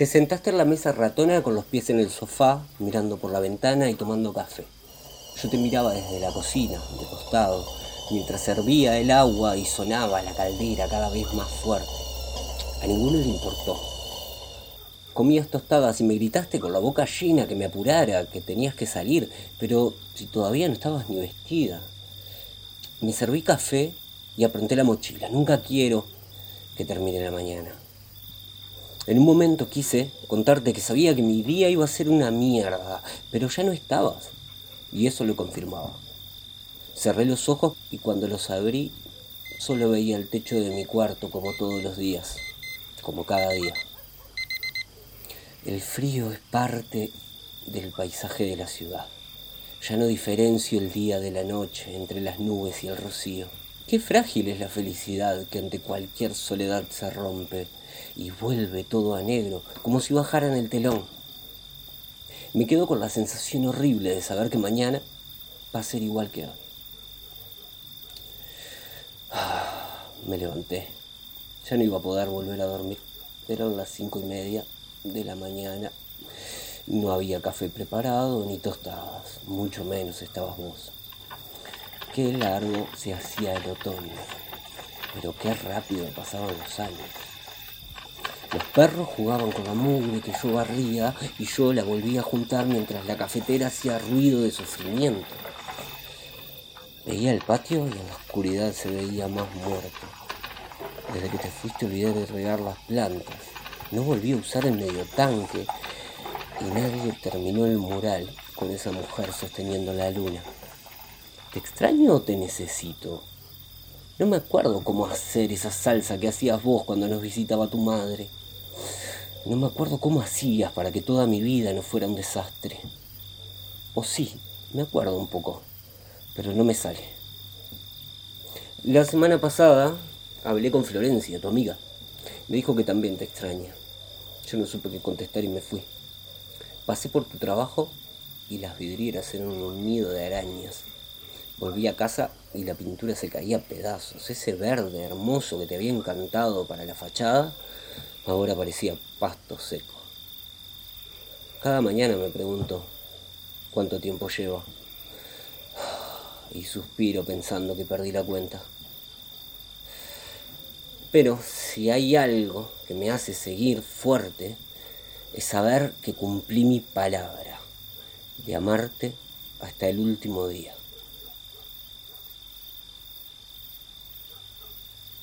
Te sentaste en la mesa ratona con los pies en el sofá, mirando por la ventana y tomando café. Yo te miraba desde la cocina, de costado, mientras servía el agua y sonaba la caldera cada vez más fuerte. A ninguno le importó. Comías tostadas y me gritaste con la boca llena que me apurara, que tenías que salir, pero si todavía no estabas ni vestida. Me serví café y aprenté la mochila. Nunca quiero que termine la mañana. En un momento quise contarte que sabía que mi día iba a ser una mierda, pero ya no estabas. Y eso lo confirmaba. Cerré los ojos y cuando los abrí solo veía el techo de mi cuarto como todos los días, como cada día. El frío es parte del paisaje de la ciudad. Ya no diferencio el día de la noche entre las nubes y el rocío. Qué frágil es la felicidad que ante cualquier soledad se rompe y vuelve todo a negro, como si bajaran el telón. Me quedo con la sensación horrible de saber que mañana va a ser igual que hoy. Ah, me levanté. Ya no iba a poder volver a dormir. Eran las cinco y media de la mañana. No había café preparado ni tostadas, mucho menos estabas vos. Qué largo se hacía el otoño, pero qué rápido pasaban los años. Los perros jugaban con la mugre que yo barría y yo la volvía a juntar mientras la cafetera hacía ruido de sufrimiento. Veía el patio y en la oscuridad se veía más muerto. Desde que te fuiste olvidé de regar las plantas. No volví a usar el medio tanque y nadie terminó el mural con esa mujer sosteniendo la luna. ¿Te extraño o te necesito? No me acuerdo cómo hacer esa salsa que hacías vos cuando nos visitaba tu madre. No me acuerdo cómo hacías para que toda mi vida no fuera un desastre. O sí, me acuerdo un poco, pero no me sale. La semana pasada hablé con Florencia, tu amiga. Me dijo que también te extraña. Yo no supe qué contestar y me fui. Pasé por tu trabajo y las vidrieras eran un nido de arañas. Volví a casa y la pintura se caía a pedazos. Ese verde hermoso que te había encantado para la fachada Ahora parecía pasto seco. Cada mañana me pregunto cuánto tiempo llevo. Y suspiro pensando que perdí la cuenta. Pero si hay algo que me hace seguir fuerte, es saber que cumplí mi palabra de amarte hasta el último día.